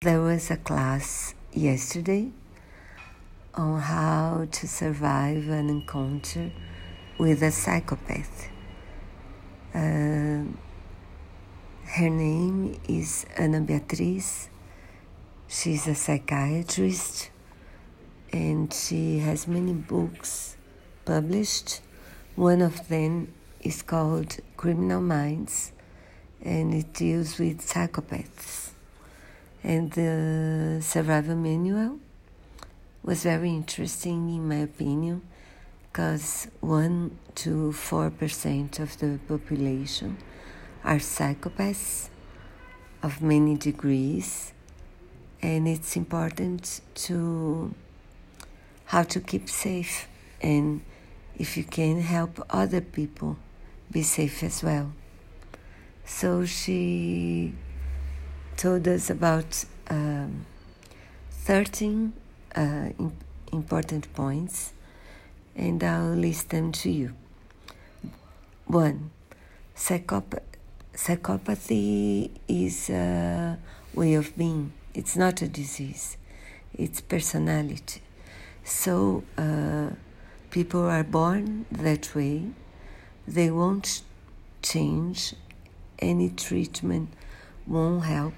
There was a class yesterday on how to survive an encounter with a psychopath. Uh, her name is Ana Beatriz. She's a psychiatrist and she has many books published. One of them is called Criminal Minds and it deals with psychopaths and the survival manual was very interesting in my opinion because 1 to 4% of the population are psychopaths of many degrees. And it's important to how to keep safe. And if you can help other people be safe as well. So she told us about um, 13 uh, important points, and I'll list them to you. One, psychop- psychopathy is a way of being, it's not a disease, it's personality. So, uh, people are born that way, they won't change, any treatment won't help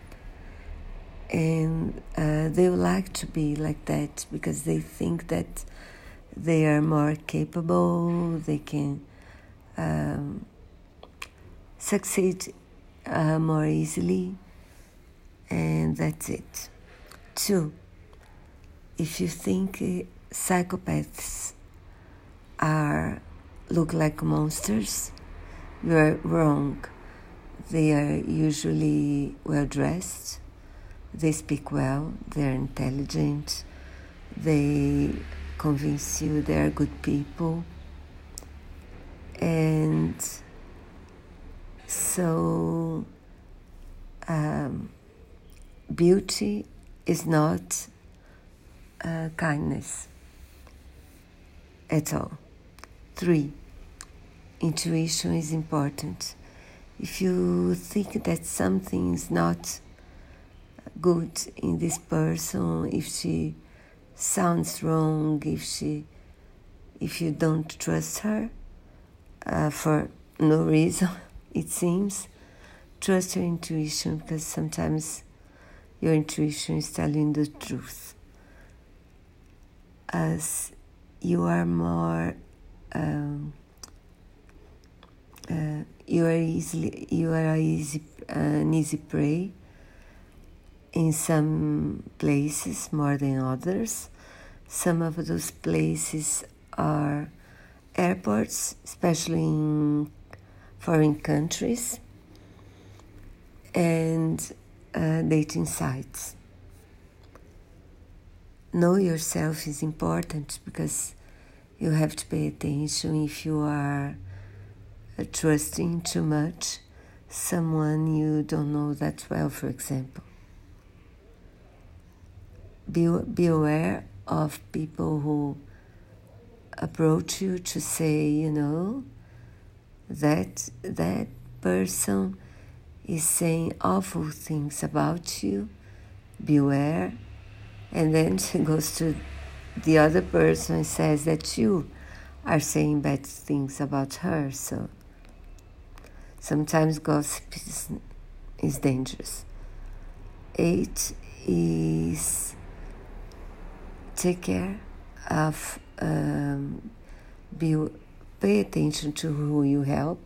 and uh, they would like to be like that because they think that they are more capable, they can um, succeed uh, more easily, and that's it. Two, if you think uh, psychopaths are look like monsters, you are wrong. They are usually well dressed they speak well, they're intelligent, they convince you they are good people. And so, um, beauty is not uh, kindness at all. Three, intuition is important. If you think that something is not good in this person if she sounds wrong if she if you don't trust her uh, for no reason it seems. Trust your intuition because sometimes your intuition is telling the truth. As you are more um, uh, you are easily you are easy an easy prey in some places more than others. Some of those places are airports, especially in foreign countries, and uh, dating sites. Know yourself is important because you have to pay attention if you are uh, trusting too much someone you don't know that well, for example be, be aware of people who approach you to say, you know, that that person is saying awful things about you. Beware. And then she goes to the other person and says that you are saying bad things about her. So sometimes gossip is, is dangerous. Eight is take care of um, be pay attention to who you help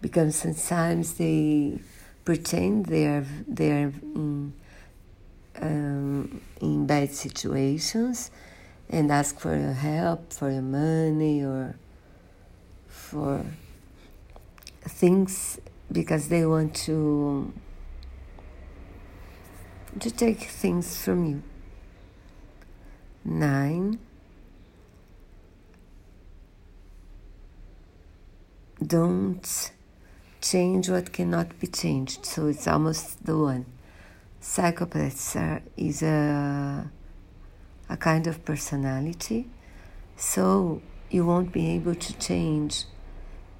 because sometimes they pretend they are they are in um, in bad situations and ask for your help for your money or for things because they want to to take things from you nine. Don't change what cannot be changed. So it's almost the one. Psychopaths are, is a, a kind of personality. So you won't be able to change.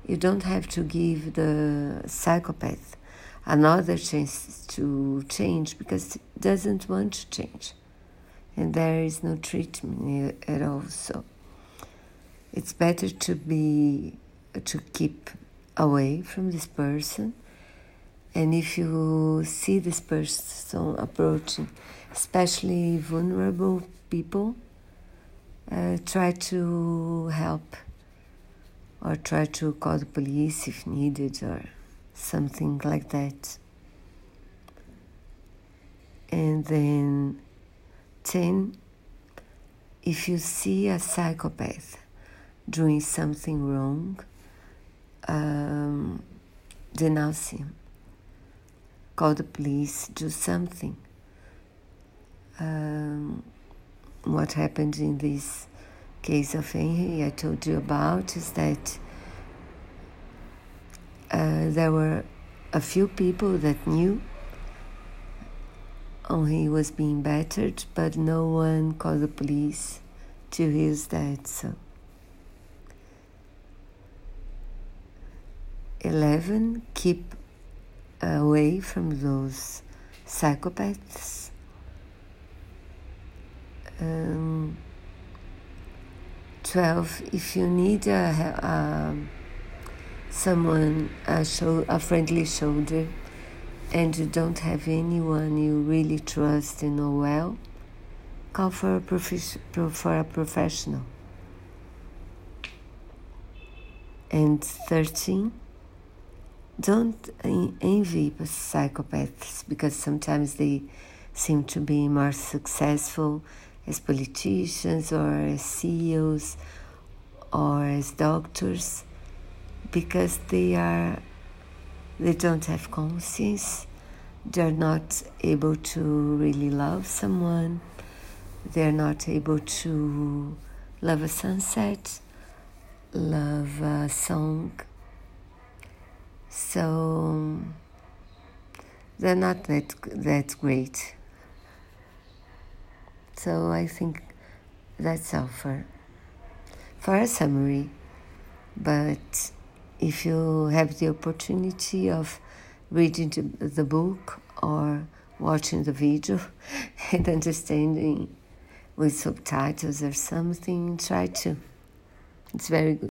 You don't have to give the psychopath another chance to change because it doesn't want to change. And there is no treatment at all. So it's better to be to keep away from this person. And if you see this person approaching, especially vulnerable people, uh, try to help or try to call the police if needed or something like that. And then 10. If you see a psychopath doing something wrong, um, denounce him. Call the police, do something. Um, what happened in this case of Henry I told you about is that uh, there were a few people that knew he was being battered, but no one called the police to his death. So, eleven, keep away from those psychopaths. Um, 12 if you need a, a someone a, show, a friendly shoulder and you don't have anyone you really trust and know well call for a, profi- for a professional. And 13 don't envy psychopaths because sometimes they seem to be more successful as politicians or as CEOs or as doctors because they are they don't have conscience. They're not able to really love someone. They're not able to love a sunset love a song. So they're not that that great. So I think that's all for, for a summary. But if you have the opportunity of reading the book or watching the video and understanding with subtitles or something, try to. It's very good.